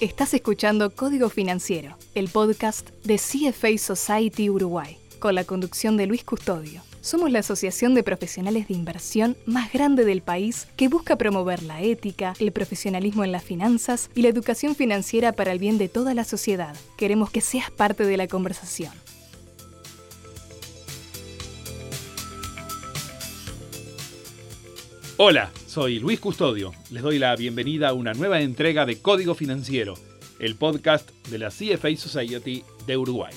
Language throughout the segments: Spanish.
Estás escuchando Código Financiero, el podcast de CFA Society Uruguay, con la conducción de Luis Custodio. Somos la asociación de profesionales de inversión más grande del país que busca promover la ética, el profesionalismo en las finanzas y la educación financiera para el bien de toda la sociedad. Queremos que seas parte de la conversación. Hola, soy Luis Custodio. Les doy la bienvenida a una nueva entrega de Código Financiero, el podcast de la CFA Society de Uruguay.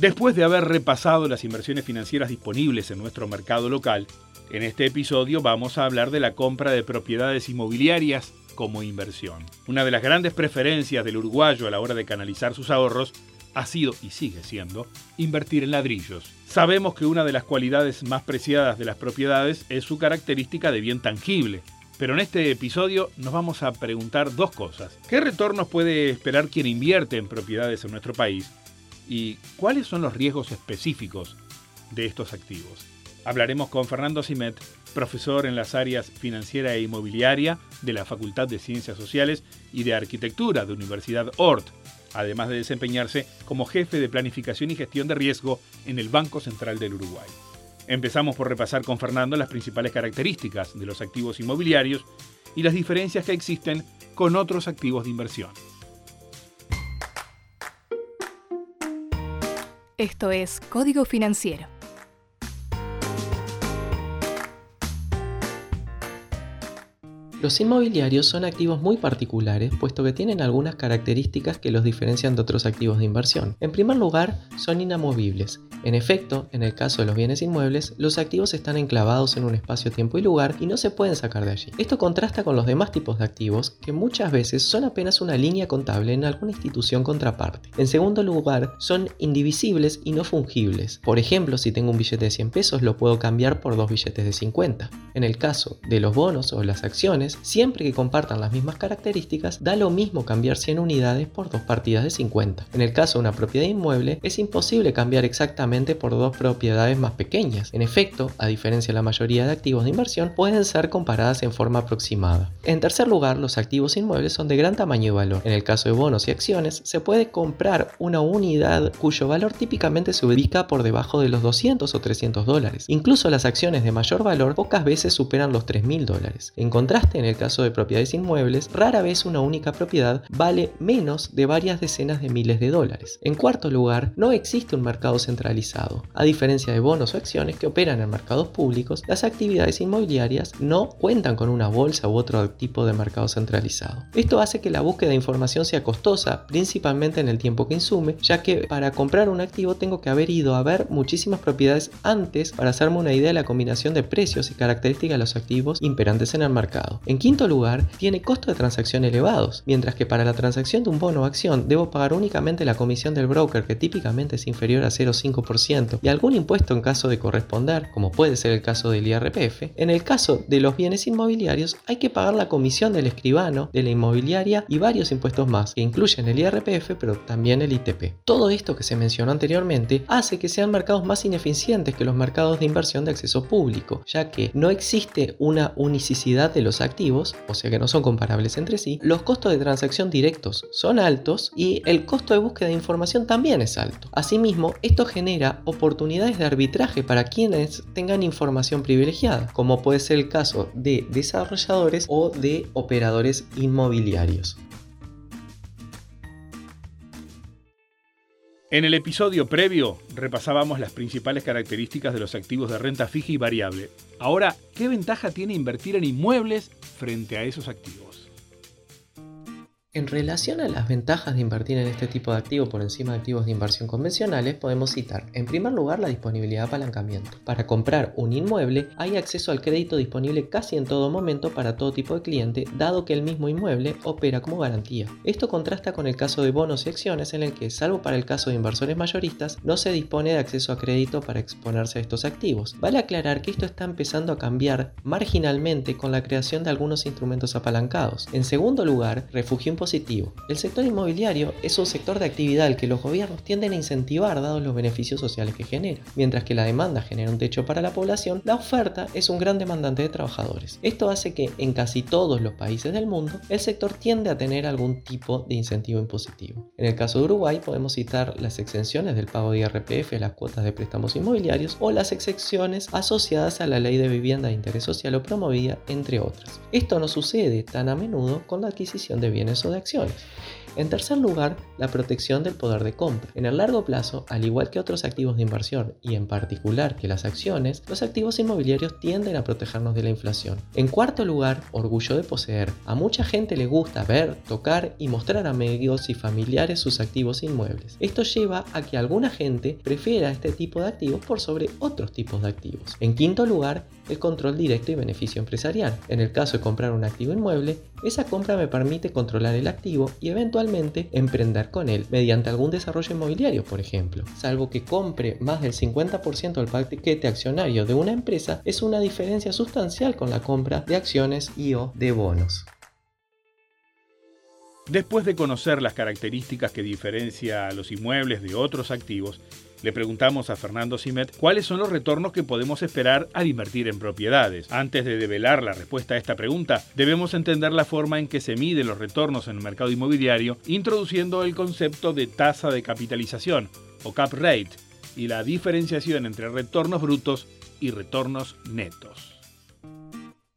Después de haber repasado las inversiones financieras disponibles en nuestro mercado local, en este episodio vamos a hablar de la compra de propiedades inmobiliarias como inversión. Una de las grandes preferencias del uruguayo a la hora de canalizar sus ahorros ha sido y sigue siendo invertir en ladrillos. Sabemos que una de las cualidades más preciadas de las propiedades es su característica de bien tangible. Pero en este episodio nos vamos a preguntar dos cosas. ¿Qué retornos puede esperar quien invierte en propiedades en nuestro país? ¿Y cuáles son los riesgos específicos de estos activos? Hablaremos con Fernando Simet, profesor en las áreas financiera e inmobiliaria de la Facultad de Ciencias Sociales y de Arquitectura de Universidad Ort además de desempeñarse como jefe de planificación y gestión de riesgo en el Banco Central del Uruguay. Empezamos por repasar con Fernando las principales características de los activos inmobiliarios y las diferencias que existen con otros activos de inversión. Esto es Código Financiero Los inmobiliarios son activos muy particulares, puesto que tienen algunas características que los diferencian de otros activos de inversión. En primer lugar, son inamovibles, en efecto, en el caso de los bienes inmuebles, los activos están enclavados en un espacio, tiempo y lugar y no se pueden sacar de allí. Esto contrasta con los demás tipos de activos, que muchas veces son apenas una línea contable en alguna institución contraparte. En segundo lugar, son indivisibles y no fungibles. Por ejemplo, si tengo un billete de 100 pesos, lo puedo cambiar por dos billetes de 50. En el caso de los bonos o las acciones, siempre que compartan las mismas características, da lo mismo cambiar 100 unidades por dos partidas de 50. En el caso de una propiedad inmueble, es imposible cambiar exactamente por dos propiedades más pequeñas. En efecto, a diferencia de la mayoría de activos de inversión, pueden ser comparadas en forma aproximada. En tercer lugar, los activos inmuebles son de gran tamaño y valor. En el caso de bonos y acciones, se puede comprar una unidad cuyo valor típicamente se ubica por debajo de los 200 o 300 dólares. Incluso las acciones de mayor valor pocas veces superan los 3.000 dólares. En contraste, en el caso de propiedades inmuebles, rara vez una única propiedad vale menos de varias decenas de miles de dólares. En cuarto lugar, no existe un mercado centralizado a diferencia de bonos o acciones que operan en mercados públicos, las actividades inmobiliarias no cuentan con una bolsa u otro tipo de mercado centralizado. Esto hace que la búsqueda de información sea costosa, principalmente en el tiempo que insume, ya que para comprar un activo tengo que haber ido a ver muchísimas propiedades antes para hacerme una idea de la combinación de precios y características de los activos imperantes en el mercado. En quinto lugar, tiene costos de transacción elevados, mientras que para la transacción de un bono o acción debo pagar únicamente la comisión del broker que típicamente es inferior a 0,5% y algún impuesto en caso de corresponder, como puede ser el caso del IRPF, en el caso de los bienes inmobiliarios hay que pagar la comisión del escribano, de la inmobiliaria y varios impuestos más, que incluyen el IRPF pero también el ITP. Todo esto que se mencionó anteriormente hace que sean mercados más ineficientes que los mercados de inversión de acceso público, ya que no existe una unicidad de los o sea que no son comparables entre sí, los costos de transacción directos son altos y el costo de búsqueda de información también es alto. Asimismo, esto genera oportunidades de arbitraje para quienes tengan información privilegiada, como puede ser el caso de desarrolladores o de operadores inmobiliarios. En el episodio previo repasábamos las principales características de los activos de renta fija y variable. Ahora, ¿qué ventaja tiene invertir en inmuebles frente a esos activos? En relación a las ventajas de invertir en este tipo de activos por encima de activos de inversión convencionales, podemos citar, en primer lugar, la disponibilidad de apalancamiento. Para comprar un inmueble hay acceso al crédito disponible casi en todo momento para todo tipo de cliente, dado que el mismo inmueble opera como garantía. Esto contrasta con el caso de bonos y acciones en el que, salvo para el caso de inversores mayoristas, no se dispone de acceso a crédito para exponerse a estos activos. Vale aclarar que esto está empezando a cambiar marginalmente con la creación de algunos instrumentos apalancados. En segundo lugar, refugio imposible El sector inmobiliario es un sector de actividad al que los gobiernos tienden a incentivar dados los beneficios sociales que genera. Mientras que la demanda genera un techo para la población, la oferta es un gran demandante de trabajadores. Esto hace que en casi todos los países del mundo el sector tiende a tener algún tipo de incentivo impositivo. En el caso de Uruguay podemos citar las exenciones del pago de IRPF a las cuotas de préstamos inmobiliarios o las excepciones asociadas a la ley de vivienda de interés social o promovida, entre otras. Esto no sucede tan a menudo con la adquisición de bienes o de acciones. En tercer lugar, la protección del poder de compra. En el largo plazo, al igual que otros activos de inversión y en particular que las acciones, los activos inmobiliarios tienden a protegernos de la inflación. En cuarto lugar, orgullo de poseer. A mucha gente le gusta ver, tocar y mostrar a amigos y familiares sus activos inmuebles. Esto lleva a que alguna gente prefiera este tipo de activos por sobre otros tipos de activos. En quinto lugar, el control directo y beneficio empresarial. En el caso de comprar un activo inmueble, esa compra me permite controlar el activo y eventualmente emprender con él mediante algún desarrollo inmobiliario, por ejemplo. Salvo que compre más del 50% del paquete accionario de una empresa, es una diferencia sustancial con la compra de acciones y o de bonos. Después de conocer las características que diferencia a los inmuebles de otros activos, le preguntamos a Fernando Simet cuáles son los retornos que podemos esperar al invertir en propiedades. Antes de develar la respuesta a esta pregunta, debemos entender la forma en que se miden los retornos en el mercado inmobiliario, introduciendo el concepto de tasa de capitalización o cap rate y la diferenciación entre retornos brutos y retornos netos.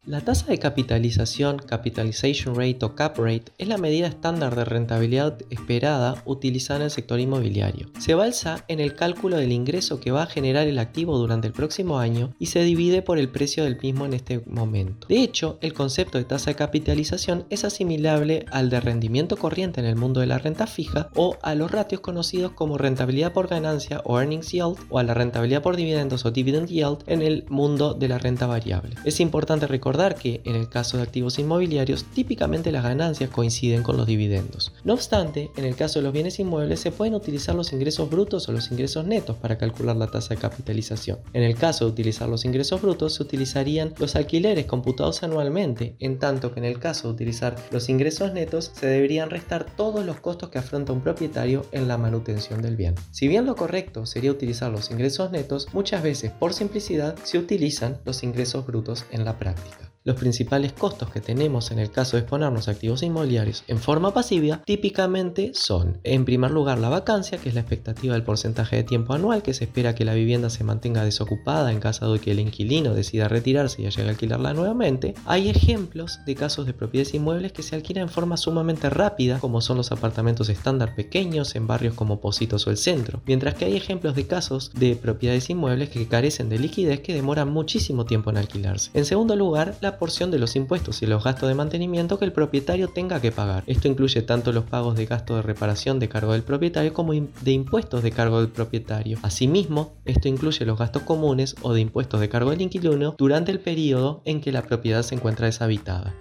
La tasa de capitalización, capitalization rate o cap rate, es la medida estándar de rentabilidad esperada utilizada en el sector inmobiliario. Se basa en el cálculo del ingreso que va a generar el activo durante el próximo año y se divide por el precio del mismo en este momento. De hecho, el concepto de tasa de capitalización es asimilable al de rendimiento corriente en el mundo de la renta fija o a los ratios conocidos como rentabilidad por ganancia o earnings yield o a la rentabilidad por dividendos o dividend yield en el mundo de la renta variable. Es importante recordar que en el caso de activos inmobiliarios típicamente las ganancias coinciden con los dividendos. No obstante, en el caso de los bienes inmuebles se pueden utilizar los ingresos brutos o los ingresos netos para calcular la tasa de capitalización. En el caso de utilizar los ingresos brutos se utilizarían los alquileres computados anualmente, en tanto que en el caso de utilizar los ingresos netos se deberían restar todos los costos que afronta un propietario en la manutención del bien. Si bien lo correcto sería utilizar los ingresos netos, muchas veces por simplicidad se utilizan los ingresos brutos en la práctica. Los principales costos que tenemos en el caso de exponernos activos inmobiliarios en forma pasiva típicamente son, en primer lugar, la vacancia, que es la expectativa del porcentaje de tiempo anual que se espera que la vivienda se mantenga desocupada en caso de que el inquilino decida retirarse y llegue a alquilarla nuevamente. Hay ejemplos de casos de propiedades inmuebles que se alquilan en forma sumamente rápida, como son los apartamentos estándar pequeños en barrios como Positos o el centro, mientras que hay ejemplos de casos de propiedades inmuebles que carecen de liquidez que demoran muchísimo tiempo en alquilarse. En segundo lugar, la porción de los impuestos y los gastos de mantenimiento que el propietario tenga que pagar. Esto incluye tanto los pagos de gasto de reparación de cargo del propietario como de impuestos de cargo del propietario. Asimismo, esto incluye los gastos comunes o de impuestos de cargo del inquilino durante el periodo en que la propiedad se encuentra deshabitada.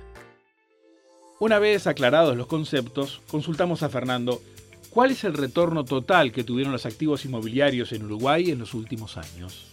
Una vez aclarados los conceptos, consultamos a Fernando cuál es el retorno total que tuvieron los activos inmobiliarios en Uruguay en los últimos años.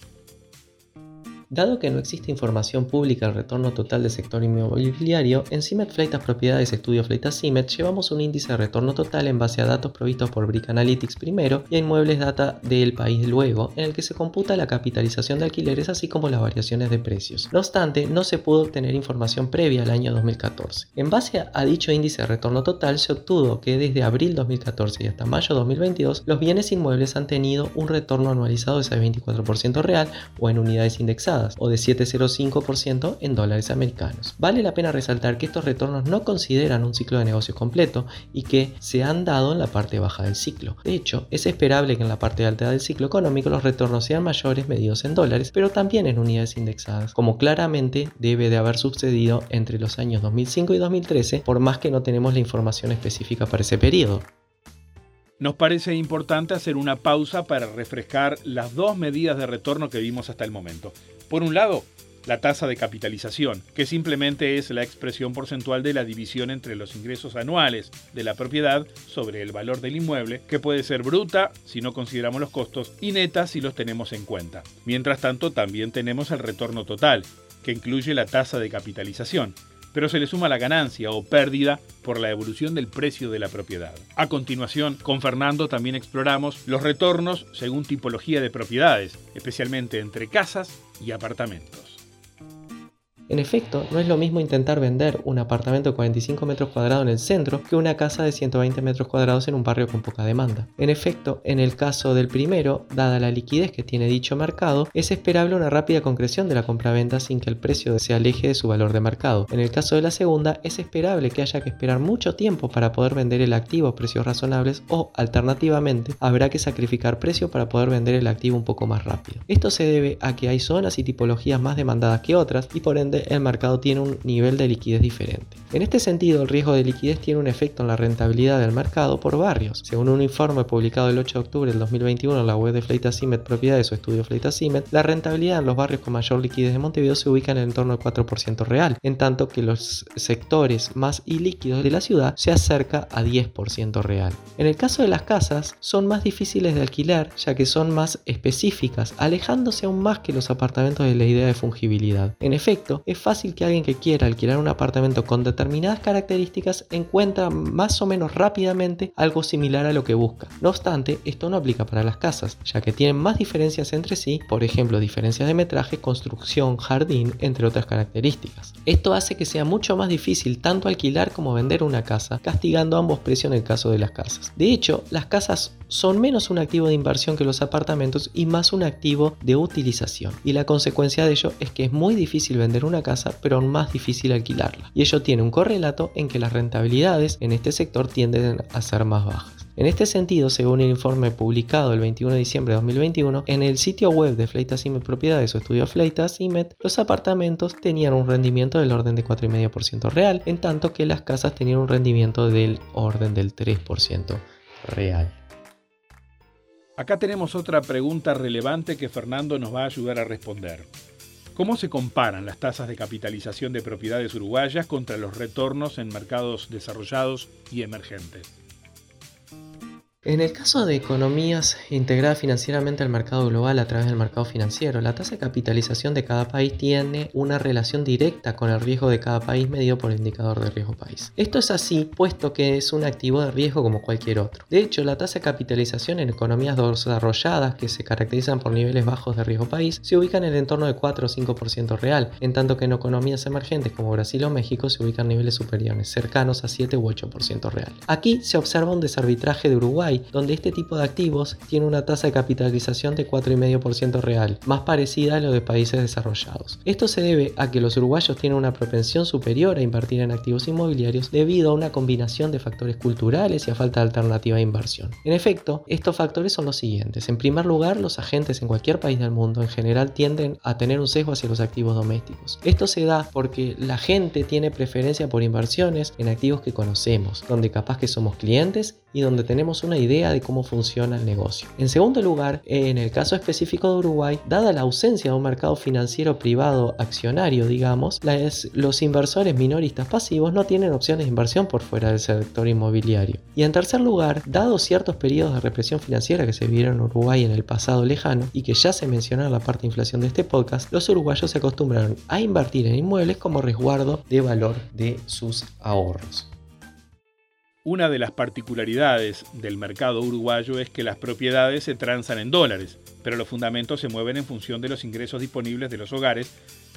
Dado que no existe información pública al retorno total del sector inmobiliario, en CIMET Fleitas Propiedades Estudio Fleitas CIMET llevamos un índice de retorno total en base a datos provistos por Brick Analytics primero y a Inmuebles Data del país luego, en el que se computa la capitalización de alquileres así como las variaciones de precios. No obstante, no se pudo obtener información previa al año 2014. En base a dicho índice de retorno total, se obtuvo que desde abril 2014 y hasta mayo 2022, los bienes inmuebles han tenido un retorno anualizado de ese 24% real o en unidades indexadas o de 7,05% en dólares americanos. Vale la pena resaltar que estos retornos no consideran un ciclo de negocios completo y que se han dado en la parte baja del ciclo. De hecho, es esperable que en la parte alta del ciclo económico los retornos sean mayores medidos en dólares, pero también en unidades indexadas, como claramente debe de haber sucedido entre los años 2005 y 2013, por más que no tenemos la información específica para ese periodo. Nos parece importante hacer una pausa para refrescar las dos medidas de retorno que vimos hasta el momento. Por un lado, la tasa de capitalización, que simplemente es la expresión porcentual de la división entre los ingresos anuales de la propiedad sobre el valor del inmueble, que puede ser bruta si no consideramos los costos y neta si los tenemos en cuenta. Mientras tanto, también tenemos el retorno total, que incluye la tasa de capitalización, pero se le suma la ganancia o pérdida por la evolución del precio de la propiedad. A continuación, con Fernando también exploramos los retornos según tipología de propiedades, especialmente entre casas y apartamentos. En efecto, no es lo mismo intentar vender un apartamento de 45 metros cuadrados en el centro que una casa de 120 metros cuadrados en un barrio con poca demanda. En efecto, en el caso del primero, dada la liquidez que tiene dicho mercado, es esperable una rápida concreción de la compraventa sin que el precio se aleje de su valor de mercado. En el caso de la segunda, es esperable que haya que esperar mucho tiempo para poder vender el activo a precios razonables o, alternativamente, habrá que sacrificar precio para poder vender el activo un poco más rápido. Esto se debe a que hay zonas y tipologías más demandadas que otras y por ende el mercado tiene un nivel de liquidez diferente. En este sentido, el riesgo de liquidez tiene un efecto en la rentabilidad del mercado por barrios. Según un informe publicado el 8 de octubre del 2021 en la web de Fleitasimet Propiedades o Estudio Fleitasimet, la rentabilidad en los barrios con mayor liquidez de Montevideo se ubica en el entorno del 4% real, en tanto que los sectores más ilíquidos de la ciudad se acerca a 10% real. En el caso de las casas, son más difíciles de alquilar ya que son más específicas, alejándose aún más que los apartamentos de la idea de fungibilidad. En efecto, es fácil que alguien que quiera alquilar un apartamento con determinadas características encuentre más o menos rápidamente algo similar a lo que busca. No obstante, esto no aplica para las casas, ya que tienen más diferencias entre sí, por ejemplo, diferencias de metraje, construcción, jardín, entre otras características. Esto hace que sea mucho más difícil tanto alquilar como vender una casa, castigando ambos precios en el caso de las casas. De hecho, las casas son menos un activo de inversión que los apartamentos y más un activo de utilización. Y la consecuencia de ello es que es muy difícil vender una casa, pero aún más difícil alquilarla. Y ello tiene un correlato en que las rentabilidades en este sector tienden a ser más bajas. En este sentido, según el informe publicado el 21 de diciembre de 2021, en el sitio web de Fleitas Propiedades o estudio Fleitas los apartamentos tenían un rendimiento del orden de 4,5% real, en tanto que las casas tenían un rendimiento del orden del 3% real. Acá tenemos otra pregunta relevante que Fernando nos va a ayudar a responder. ¿Cómo se comparan las tasas de capitalización de propiedades uruguayas contra los retornos en mercados desarrollados y emergentes? En el caso de economías integradas financieramente al mercado global a través del mercado financiero, la tasa de capitalización de cada país tiene una relación directa con el riesgo de cada país medido por el indicador de riesgo país. Esto es así puesto que es un activo de riesgo como cualquier otro. De hecho, la tasa de capitalización en economías desarrolladas que se caracterizan por niveles bajos de riesgo país se ubica en el entorno de 4 o 5% real, en tanto que en economías emergentes como Brasil o México se ubican niveles superiores, cercanos a 7 u 8% real. Aquí se observa un desarbitraje de Uruguay donde este tipo de activos tiene una tasa de capitalización de 4,5% real, más parecida a lo de países desarrollados. Esto se debe a que los uruguayos tienen una propensión superior a invertir en activos inmobiliarios debido a una combinación de factores culturales y a falta de alternativa de inversión. En efecto, estos factores son los siguientes. En primer lugar, los agentes en cualquier país del mundo en general tienden a tener un sesgo hacia los activos domésticos. Esto se da porque la gente tiene preferencia por inversiones en activos que conocemos, donde capaz que somos clientes y donde tenemos una idea de cómo funciona el negocio. En segundo lugar, en el caso específico de Uruguay, dada la ausencia de un mercado financiero privado accionario, digamos, los inversores minoristas pasivos no tienen opciones de inversión por fuera del sector inmobiliario. Y en tercer lugar, dado ciertos periodos de represión financiera que se vivieron en Uruguay en el pasado lejano y que ya se menciona en la parte de inflación de este podcast, los uruguayos se acostumbraron a invertir en inmuebles como resguardo de valor de sus ahorros. Una de las particularidades del mercado uruguayo es que las propiedades se transan en dólares, pero los fundamentos se mueven en función de los ingresos disponibles de los hogares,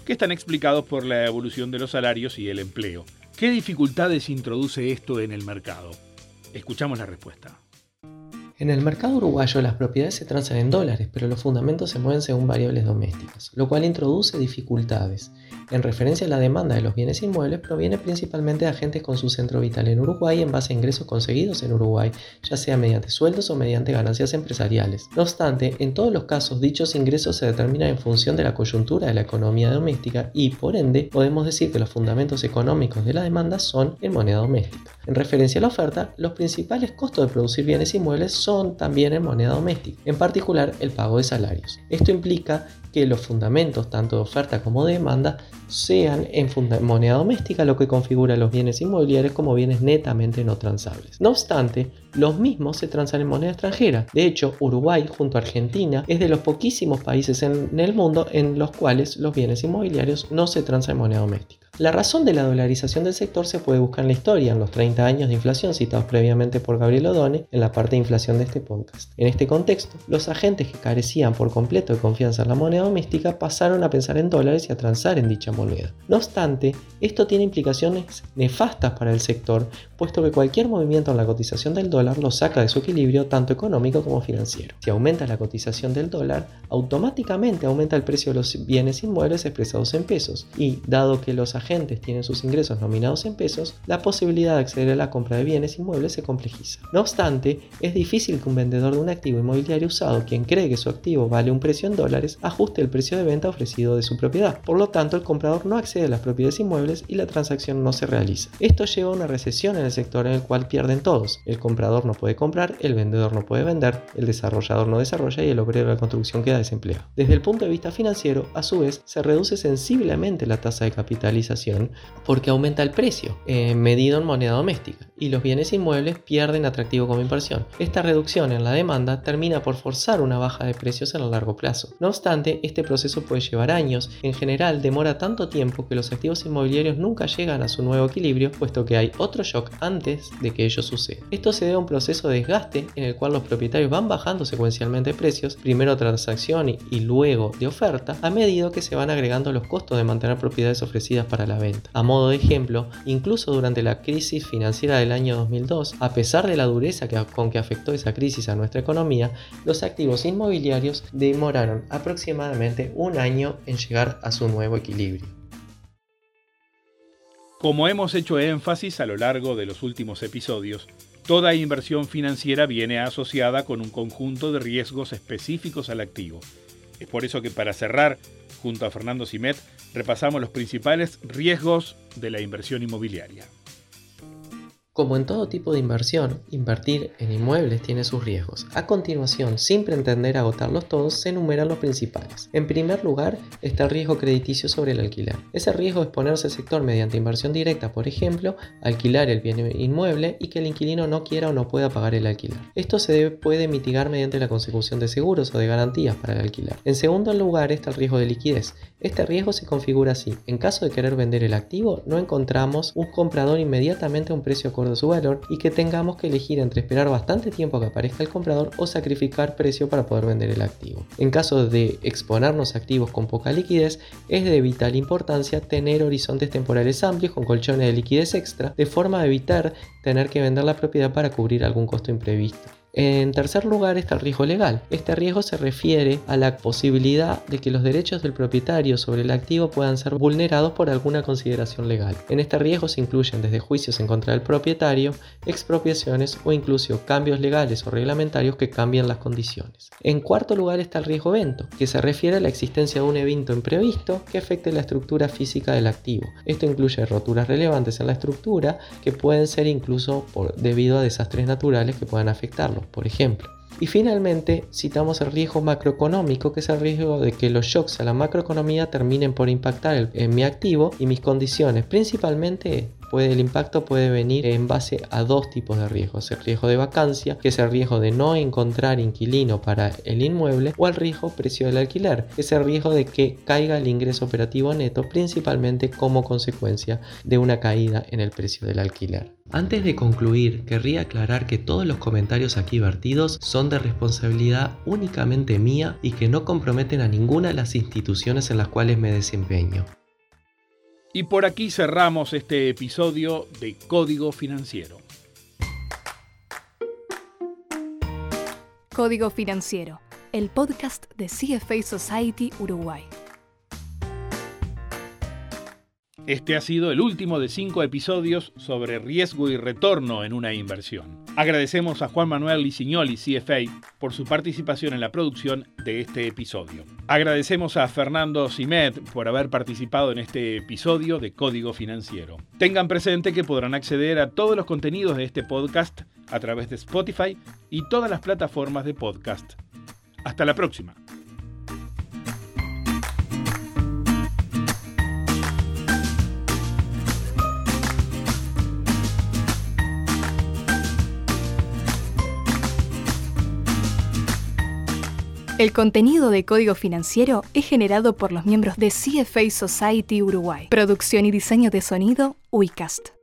que están explicados por la evolución de los salarios y el empleo. ¿Qué dificultades introduce esto en el mercado? Escuchamos la respuesta. En el mercado uruguayo las propiedades se transan en dólares, pero los fundamentos se mueven según variables domésticas, lo cual introduce dificultades. En referencia a la demanda de los bienes inmuebles, proviene principalmente de agentes con su centro vital en Uruguay en base a ingresos conseguidos en Uruguay, ya sea mediante sueldos o mediante ganancias empresariales. No obstante, en todos los casos dichos ingresos se determinan en función de la coyuntura de la economía doméstica y, por ende, podemos decir que los fundamentos económicos de la demanda son en moneda doméstica. En referencia a la oferta, los principales costos de producir bienes inmuebles también en moneda doméstica, en particular el pago de salarios. Esto implica que los fundamentos tanto de oferta como de demanda sean en moneda doméstica, lo que configura los bienes inmobiliarios como bienes netamente no transables. No obstante, los mismos se transan en moneda extranjera. De hecho, Uruguay junto a Argentina es de los poquísimos países en el mundo en los cuales los bienes inmobiliarios no se transan en moneda doméstica. La razón de la dolarización del sector se puede buscar en la historia, en los 30 años de inflación citados previamente por Gabriel Odone en la parte de inflación de este podcast. En este contexto, los agentes que carecían por completo de confianza en la moneda doméstica pasaron a pensar en dólares y a transar en dicha moneda. No obstante, esto tiene implicaciones nefastas para el sector, puesto que cualquier movimiento en la cotización del dólar lo saca de su equilibrio tanto económico como financiero. Si aumenta la cotización del dólar, automáticamente aumenta el precio de los bienes inmuebles expresados en pesos y, dado que los agentes tienen sus ingresos nominados en pesos, la posibilidad de acceder a la compra de bienes inmuebles se complejiza. No obstante, es difícil que un vendedor de un activo inmobiliario usado, quien cree que su activo vale un precio en dólares, ajuste el precio de venta ofrecido de su propiedad. Por lo tanto, el comprador no accede a las propiedades inmuebles y la transacción no se realiza. Esto lleva a una recesión en el sector en el cual pierden todos. El comprador no puede comprar, el vendedor no puede vender, el desarrollador no desarrolla y el obrero de la construcción queda desempleado. Desde el punto de vista financiero, a su vez, se reduce sensiblemente la tasa de capitalización porque aumenta el precio eh, medido en moneda doméstica y los bienes inmuebles pierden atractivo como inversión. Esta reducción en la demanda termina por forzar una baja de precios en el largo plazo. No obstante, este proceso puede llevar años, en general demora tanto tiempo que los activos inmobiliarios nunca llegan a su nuevo equilibrio, puesto que hay otro shock antes de que ello suceda. Esto se debe a un proceso de desgaste en el cual los propietarios van bajando secuencialmente precios, primero transacción y, y luego de oferta, a medida que se van agregando los costos de mantener propiedades ofrecidas para la venta. A modo de ejemplo, incluso durante la crisis financiera del año 2002, a pesar de la dureza con que afectó esa crisis a nuestra economía, los activos inmobiliarios demoraron aproximadamente un año en llegar a su nuevo equilibrio. Como hemos hecho énfasis a lo largo de los últimos episodios, toda inversión financiera viene asociada con un conjunto de riesgos específicos al activo. Es por eso que para cerrar, junto a Fernando Simet, repasamos los principales riesgos de la inversión inmobiliaria. Como en todo tipo de inversión, invertir en inmuebles tiene sus riesgos. A continuación, sin pretender agotarlos todos, se enumeran los principales. En primer lugar, está el riesgo crediticio sobre el alquiler. Ese riesgo es ponerse al sector mediante inversión directa, por ejemplo, alquilar el bien inmueble y que el inquilino no quiera o no pueda pagar el alquiler. Esto se puede mitigar mediante la consecución de seguros o de garantías para el alquiler. En segundo lugar está el riesgo de liquidez. Este riesgo se configura así. En caso de querer vender el activo, no encontramos un comprador inmediatamente a un precio acorde a su valor y que tengamos que elegir entre esperar bastante tiempo a que aparezca el comprador o sacrificar precio para poder vender el activo. En caso de exponernos a activos con poca liquidez, es de vital importancia tener horizontes temporales amplios con colchones de liquidez extra, de forma a evitar tener que vender la propiedad para cubrir algún costo imprevisto. En tercer lugar está el riesgo legal. Este riesgo se refiere a la posibilidad de que los derechos del propietario sobre el activo puedan ser vulnerados por alguna consideración legal. En este riesgo se incluyen desde juicios en contra del propietario, expropiaciones o incluso cambios legales o reglamentarios que cambian las condiciones. En cuarto lugar está el riesgo evento, que se refiere a la existencia de un evento imprevisto que afecte la estructura física del activo. Esto incluye roturas relevantes en la estructura que pueden ser incluso debido a desastres naturales que puedan afectarlo por ejemplo. Y finalmente citamos el riesgo macroeconómico, que es el riesgo de que los shocks a la macroeconomía terminen por impactar en mi activo y mis condiciones, principalmente el impacto puede venir en base a dos tipos de riesgos. El riesgo de vacancia, que es el riesgo de no encontrar inquilino para el inmueble, o el riesgo precio del alquiler, que es el riesgo de que caiga el ingreso operativo neto, principalmente como consecuencia de una caída en el precio del alquiler. Antes de concluir, querría aclarar que todos los comentarios aquí vertidos son de responsabilidad únicamente mía y que no comprometen a ninguna de las instituciones en las cuales me desempeño. Y por aquí cerramos este episodio de Código Financiero. Código Financiero, el podcast de CFA Society Uruguay. Este ha sido el último de cinco episodios sobre riesgo y retorno en una inversión. Agradecemos a Juan Manuel Licignoli, CFA, por su participación en la producción de este episodio. Agradecemos a Fernando Simet por haber participado en este episodio de Código Financiero. Tengan presente que podrán acceder a todos los contenidos de este podcast a través de Spotify y todas las plataformas de podcast. Hasta la próxima. El contenido de Código Financiero es generado por los miembros de CFA Society Uruguay. Producción y diseño de sonido, Uicast.